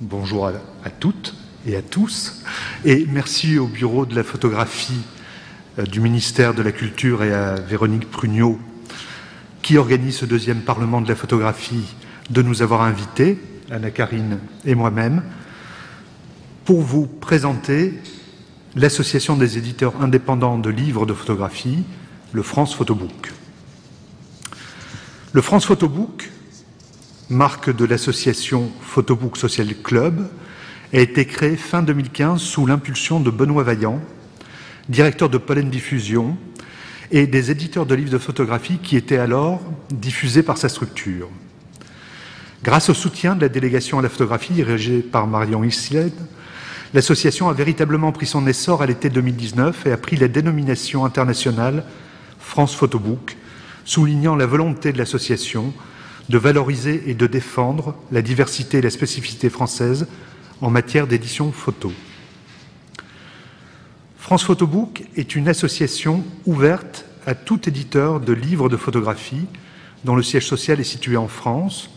bonjour à, toutes et à tous, et merci au Bureau de la photographie euh, du ministère de la Culture et à Véronique Prugnot, qui organise ce deuxième Parlement de la photographie, de nous avoir invités, Anna-Karine et moi-même, pour vous présenter l'Association des éditeurs indépendants de livres de photographie, le France Photobook. Le France Photobook, marque de l'association Photobook Social Club, a été créé fin 2015 sous l'impulsion de Benoît Vaillant, directeur de Pollen Diffusion, et des éditeurs de livres de photographie qui étaient alors diffusés par sa structure. Grâce au soutien de la délégation à la photographie dirigée par Marion Isled, l'association a véritablement pris son essor à l'été 2019 et a pris la dénomination internationale France Photobook, soulignant la volonté de l'association de valoriser et de défendre la diversité et la spécificité française en matière d'édition photo. France Photobook est une association ouverte à tout éditeur de livres de photographie dont le siège social est situé en France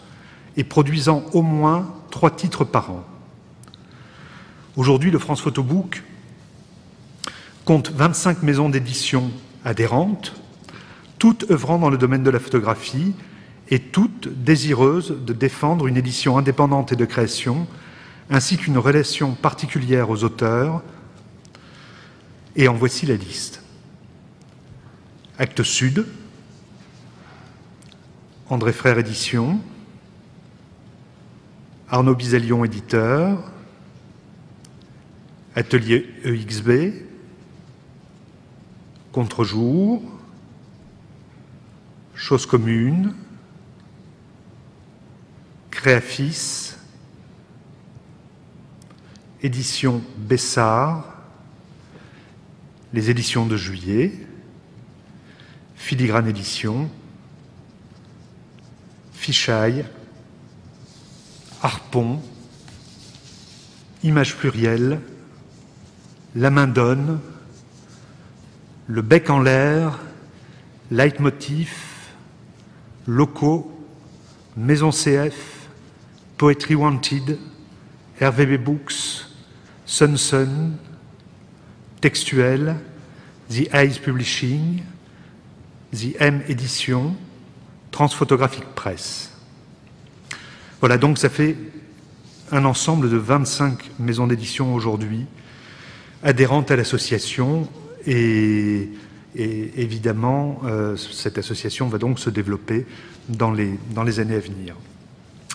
et produisant au moins trois titres par an. Aujourd'hui, le France Photobook compte 25 maisons d'édition adhérentes, toutes œuvrant dans le domaine de la photographie et toutes désireuses de défendre une édition indépendante et de création, ainsi qu'une relation particulière aux auteurs, et en voici la liste. Acte Sud, André Frère Édition, Arnaud Bizalion Éditeur, Atelier EXB, Contre-jour, Chose commune, Créafis, Édition Bessard, les éditions de juillet, Filigrane Édition, Fichaille, Harpon, Image plurielle, La main donne, Le bec en l'air, Leitmotiv, Locaux, Maison CF, Poetry Wanted, RVB Books, Sun Sun, Textuel, The Eyes Publishing, The M Édition, Transphotographic Press. Voilà, donc ça fait un ensemble de 25 maisons d'édition aujourd'hui adhérentes à l'association et, évidemment euh, cette association va donc se développer dans les années à venir.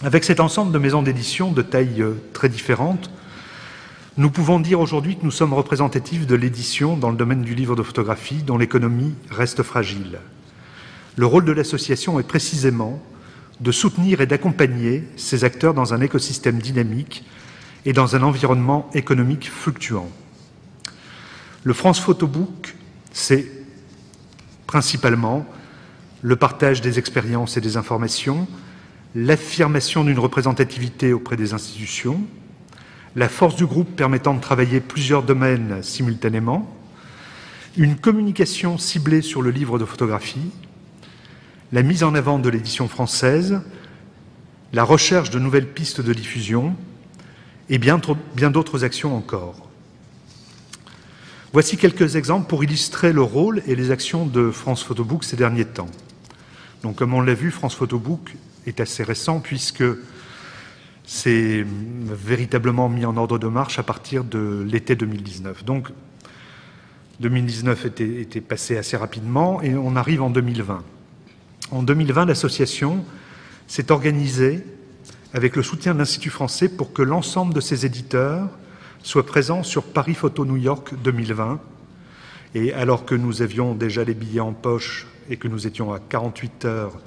Avec cet ensemble de maisons d'édition de tailles euh, très différentes, nous pouvons dire aujourd'hui que nous sommes représentatifs de l'édition dans le domaine du livre de photographie dont l'économie reste fragile. Le rôle de l'association est précisément de soutenir et d'accompagner ces acteurs dans un écosystème dynamique et dans un environnement économique fluctuant. Le France Photobook, c'est principalement le partage des expériences et des informations, l'affirmation d'une représentativité auprès des institutions, la force du groupe permettant de travailler plusieurs domaines simultanément, une communication ciblée sur le livre de photographie, la mise en avant de l'édition française, la recherche de nouvelles pistes de diffusion et bien, d'autres actions encore. Voici quelques exemples pour illustrer le rôle et les actions de France Photobook ces derniers temps. Donc, comme on l'a vu, France Photobook est assez récent puisque c'est véritablement mis en ordre de marche à partir de l'été 2019. Donc 2019 était, passé assez rapidement et on arrive en 2020. En 2020, l'association s'est organisée avec le soutien de l'Institut français pour que l'ensemble de ses éditeurs soient présents sur Paris Photo New York 2020. Et alors que nous avions déjà les billets en poche et que nous étions à 48 heures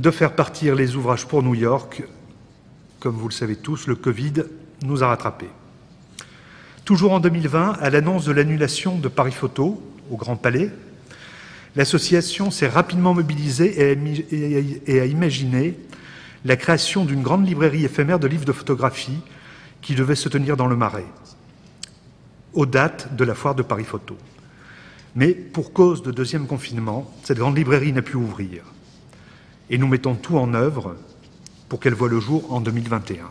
de faire partir les ouvrages pour New York, comme vous le savez tous, le Covid nous a rattrapés. Toujours en 2020, à l'annonce de l'annulation de Paris Photo au Grand Palais, l'association s'est rapidement mobilisée et a imaginé la création d'une grande librairie éphémère de livres de photographie qui devait se tenir dans le Marais, aux dates de la foire de Paris Photo. Mais pour cause de deuxième confinement, cette grande librairie n'a pu ouvrir. Et nous mettons tout en œuvre pour qu'elle voie le jour en 2021.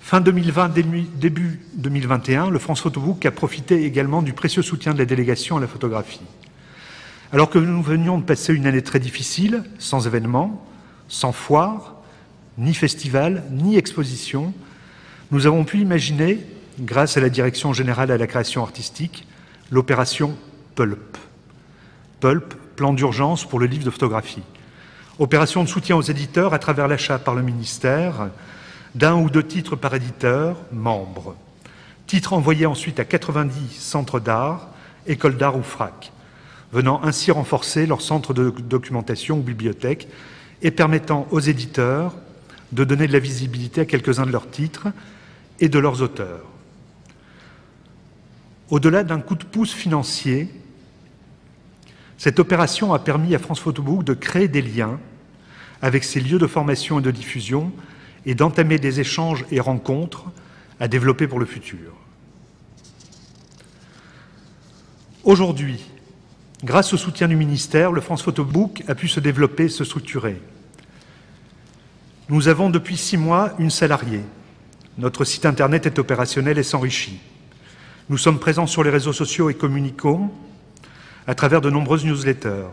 Fin 2020, début 2021, le France Photobook a profité également du précieux soutien de la délégation à la photographie. Alors que nous venions de passer une année très difficile, sans événements, sans foire, ni festival, ni exposition, nous avons pu imaginer, grâce à la Direction générale à la création artistique, l'opération Pulp. Pulp, plan d'urgence pour le livre de photographie. Opération de soutien aux éditeurs à travers l'achat par le ministère d'un ou deux titres par éditeur, membre. Titres envoyés ensuite à 90 centres d'art, écoles d'art ou FRAC, venant ainsi renforcer leur centre de documentation ou bibliothèque et permettant aux éditeurs de donner de la visibilité à quelques-uns de leurs titres et de leurs auteurs. Au-delà d'un coup de pouce financier, cette opération a permis à France Photobook de créer des liens avec ses lieux de formation et de diffusion et d'entamer des échanges et rencontres à développer pour le futur. Aujourd'hui, grâce au soutien du ministère, le France Photobook a pu se développer se structurer. Nous avons depuis six mois une salariée. Notre site Internet est opérationnel et s'enrichit. Nous sommes présents sur les réseaux sociaux et communiquons à travers de nombreuses newsletters.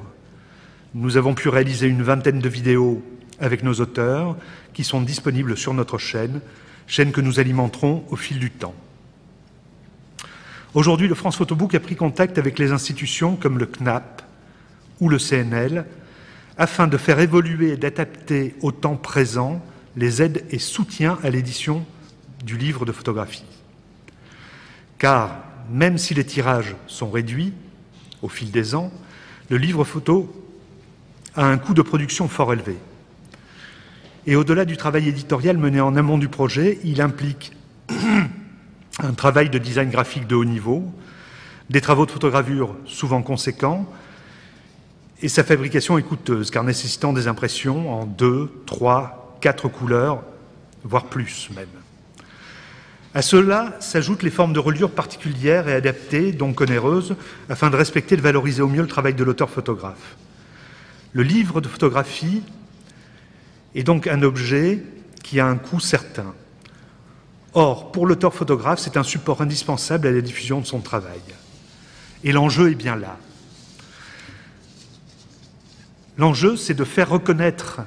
Nous avons pu réaliser une vingtaine de vidéos avec nos auteurs qui sont disponibles sur notre chaîne, chaîne que nous alimenterons au fil du temps. Aujourd'hui, le France Photobook a pris contact avec les institutions comme le CNAP ou le CNL afin de faire évoluer et d'adapter au temps présent les aides et soutiens à l'édition du livre de photographie. Car même si les tirages sont réduits au fil des ans, le livre photo a un coût de production fort élevé. Et au-delà du travail éditorial mené en amont du projet, il implique un travail de design graphique de haut niveau, des travaux de photogravure souvent conséquents, et sa fabrication est coûteuse, car nécessitant des impressions en deux, trois, quatre couleurs, voire plus même. À cela s'ajoutent les formes de reliure particulières et adaptées, donc onéreuses, afin de respecter et de valoriser au mieux le travail de l'auteur photographe. Le livre de photographie est donc un objet qui a un coût certain. Or, pour l'auteur photographe, c'est un support indispensable à la diffusion de son travail. Et l'enjeu est bien là. L'enjeu, c'est de faire reconnaître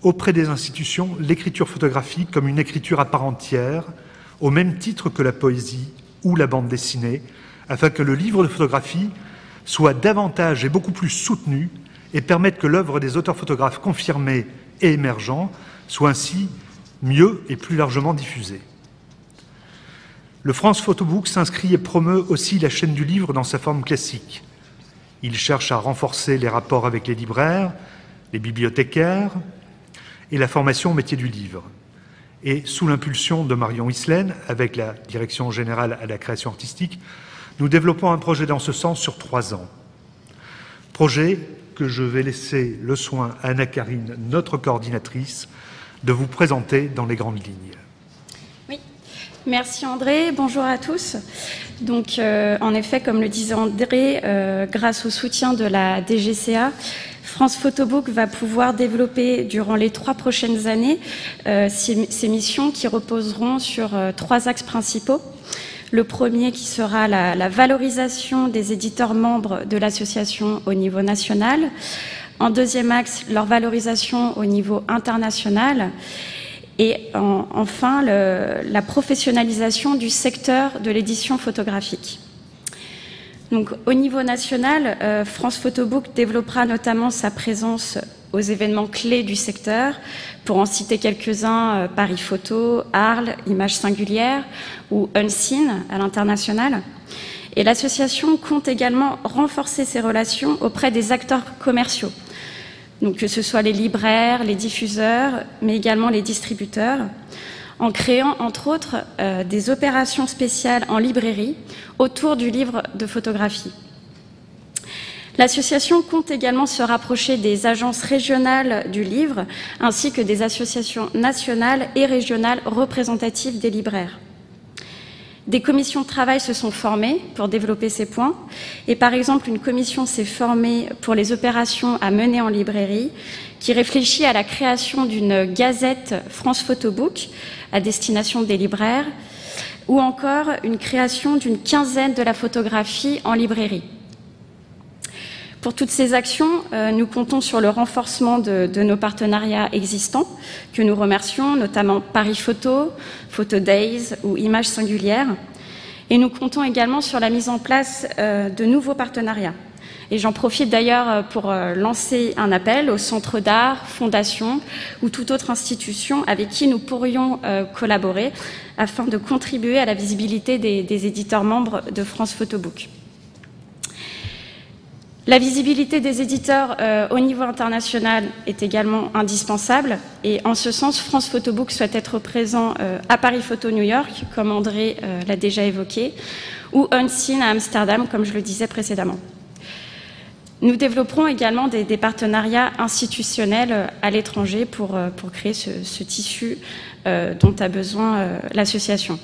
auprès des institutions l'écriture photographique comme une écriture à part entière, au même titre que la poésie ou la bande dessinée, afin que le livre de photographie soit davantage et beaucoup plus soutenu et permette que l'œuvre des auteurs photographes confirmés et émergents soit ainsi mieux et plus largement diffusée. Le France Photobook s'inscrit et promeut aussi la chaîne du livre dans sa forme classique, il cherche à renforcer les rapports avec les libraires, les bibliothécaires et la formation au métier du livre. Et sous l'impulsion de Marion Islaine, avec la Direction générale à la création artistique, nous développons un projet dans ce sens sur trois ans. Projet que je vais laisser le soin à Anna Karine, notre coordinatrice, de vous présenter dans les grandes lignes. Merci André, bonjour à tous. Donc, euh, en effet, comme le disait André, euh, grâce au soutien de la DGCA, France Photobook va pouvoir développer durant les trois prochaines années euh, ces, missions qui reposeront sur trois axes principaux. Le premier qui sera la, la valorisation des éditeurs membres de l'association au niveau national. En deuxième axe, leur valorisation au niveau international et enfin la professionnalisation du secteur de l'édition photographique. Donc, au niveau national, euh, France Photobook développera notamment sa présence aux événements clés du secteur, pour en citer quelques-uns, euh, Paris Photo, Arles, Images singulières ou Unseen à l'international. Et l'association compte également renforcer ses relations auprès des acteurs commerciaux, donc que ce soit les libraires, les diffuseurs, mais également les distributeurs, en créant entre autres euh, des opérations spéciales en librairie autour du livre de photographie. L'association compte également se rapprocher des agences régionales du livre ainsi que des associations nationales et régionales représentatives des libraires. Des commissions de travail se sont formées pour développer ces points. Et par exemple, une commission s'est formée pour les opérations à mener en librairie, qui réfléchit à la création d'une gazette France Photobook à destination des libraires, ou encore une création d'une quinzaine de la photographie en librairie. Pour toutes ces actions, euh, nous comptons sur le renforcement de, nos partenariats existants, que nous remercions, notamment Paris Photo, Photo Days ou Images Singulières. Et nous comptons également sur la mise en place euh, de nouveaux partenariats. Et j'en profite d'ailleurs euh, pour lancer un appel aux centres d'art, fondations ou toute autre institution avec qui nous pourrions collaborer afin de contribuer à la visibilité des, éditeurs membres de France Photobook. La visibilité des éditeurs euh, au niveau international est également indispensable et en ce sens, France Photobook souhaite être présent euh, à Paris Photo New York, comme André euh, l'a déjà évoqué, ou Unseen à Amsterdam, comme je le disais précédemment. Nous développerons également des, partenariats institutionnels à l'étranger pour, créer ce tissu dont a besoin l'association.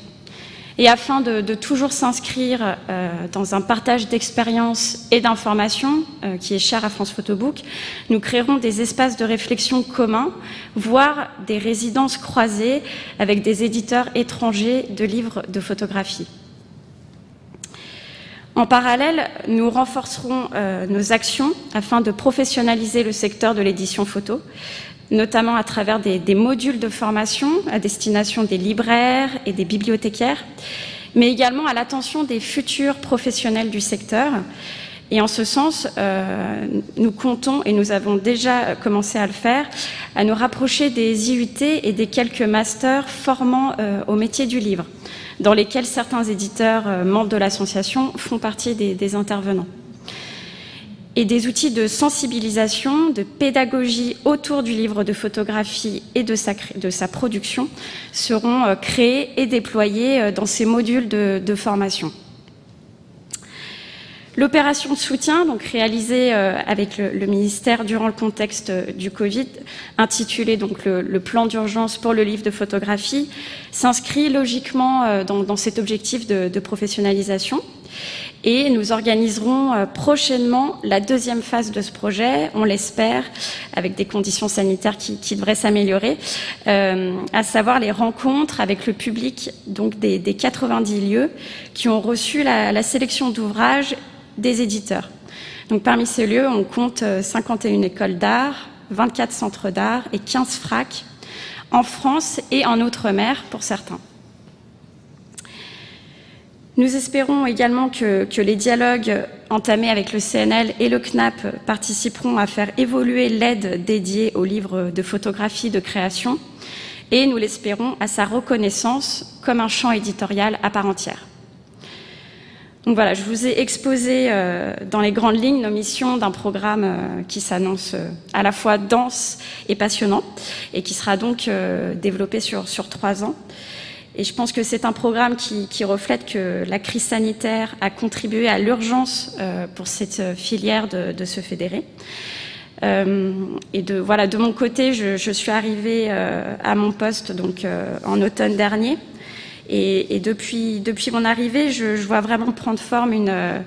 Et afin de, toujours s'inscrire euh, dans un partage d'expériences et d'informations euh, qui est cher à France Photobook, nous créerons des espaces de réflexion communs, voire des résidences croisées avec des éditeurs étrangers de livres de photographie. En parallèle, nous renforcerons euh, nos actions afin de professionnaliser le secteur de l'édition photo, notamment à travers des, modules de formation à destination des libraires et des bibliothécaires, mais également à l'attention des futurs professionnels du secteur. Et en ce sens, euh, nous comptons, et nous avons déjà commencé à le faire, à nous rapprocher des IUT et des quelques masters formant euh, au métier du livre, dans lesquels certains éditeurs euh, membres de l'association font partie des intervenants et des outils de sensibilisation, de pédagogie autour du livre de photographie et de sa, production seront créés et déployés dans ces modules de, formation. L'opération de soutien, donc réalisée euh, avec le, ministère durant le contexte du Covid, intitulée donc le, plan d'urgence pour le livre de photographie, s'inscrit logiquement dans, cet objectif de, professionnalisation. Et nous organiserons euh, prochainement la deuxième phase de ce projet, on l'espère, avec des conditions sanitaires qui, devraient s'améliorer, euh, à savoir les rencontres avec le public donc des, 90 lieux qui ont reçu la, sélection d'ouvrages des éditeurs. Donc parmi ces lieux, on compte 51 euh, écoles d'art, 24 centres d'art et 15 FRAC en France et en Outre-mer pour certains. Nous espérons également que, les dialogues entamés avec le CNL et le CNAP participeront à faire évoluer l'aide dédiée aux livres de photographie de création et, nous l'espérons, à sa reconnaissance comme un champ éditorial à part entière. Donc voilà, je vous ai exposé euh, dans les grandes lignes nos missions d'un programme euh, qui s'annonce euh, à la fois dense et passionnant et qui sera donc développé sur, sur trois ans. Et je pense que c'est un programme qui, reflète que la crise sanitaire a contribué à l'urgence pour cette filière de, se fédérer. Et de voilà, de mon côté, je, suis arrivée à mon poste donc en automne dernier. Et, depuis, depuis mon arrivée, je, je, vois vraiment prendre forme une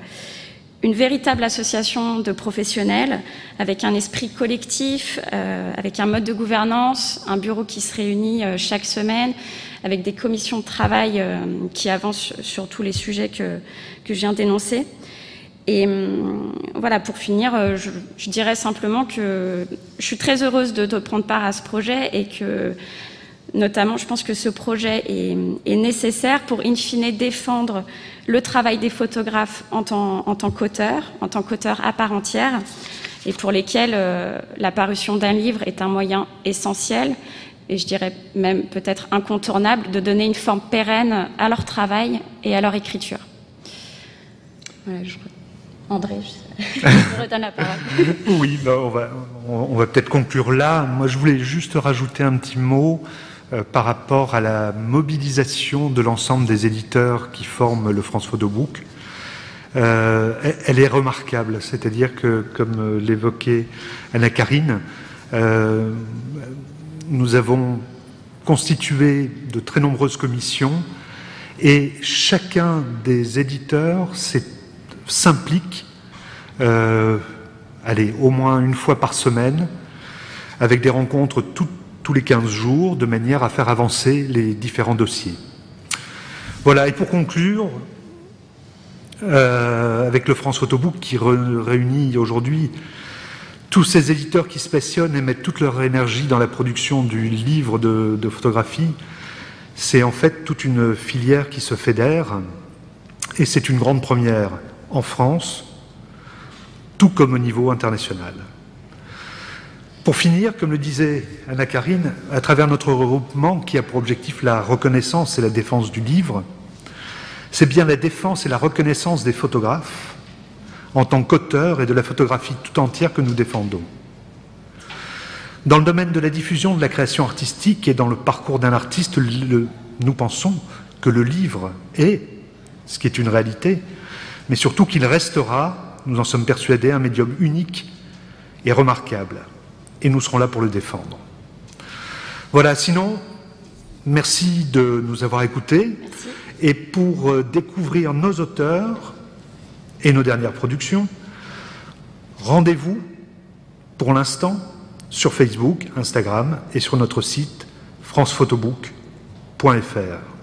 une véritable association de professionnels avec un esprit collectif, euh, avec un mode de gouvernance, un bureau qui se réunit euh, chaque semaine, avec des commissions de travail euh, qui avancent sur tous les sujets que, que je viens d'énoncer. Et hum, voilà, pour finir, je, dirais simplement que je suis très heureuse de, de, prendre part à ce projet et que Notamment, je pense que ce projet est, nécessaire pour, in fine, défendre le travail des photographes en tant, qu'auteurs, en tant qu'auteurs à part entière, et pour lesquels euh, la parution d'un livre est un moyen essentiel, et je dirais même peut-être incontournable, de donner une forme pérenne à leur travail et à leur écriture. André, je, redonne la parole. oui, bah, on va, on va peut-être conclure là. Moi, je voulais juste rajouter un petit mot. Euh, par rapport à la mobilisation de l'ensemble des éditeurs qui forment le France Photobook. Euh, elle est remarquable, c'est-à-dire que, comme l'évoquait Anna Karine, euh, nous avons constitué de très nombreuses commissions Et chacun des éditeurs s'implique, euh, allez, au moins une fois par semaine, avec des rencontres tous les 15 jours, de manière à faire avancer les différents dossiers. Voilà, et pour conclure, euh, avec le France Photobook qui réunit aujourd'hui tous ces éditeurs qui se passionnent et mettent toute leur énergie dans la production du livre de, de photographie, c'est en fait toute une filière qui se fédère et c'est une grande première en France, tout comme au niveau international. Pour finir, comme le disait Anna Karine, à travers notre regroupement qui a pour objectif la reconnaissance et la défense du livre, c'est bien la défense et la reconnaissance des photographes en tant qu'auteurs et de la photographie tout entière que nous défendons. Dans le domaine de la diffusion de la création artistique et dans le parcours d'un artiste, nous pensons que le livre est, ce qui est une réalité, mais surtout qu'il restera, nous en sommes persuadés, un médium unique et remarquable et nous serons là pour le défendre. Voilà, sinon, merci de nous avoir écoutés. Et pour euh, découvrir nos auteurs et nos dernières productions, rendez-vous pour l'instant sur Facebook, Instagram et sur notre site francephotobook.fr.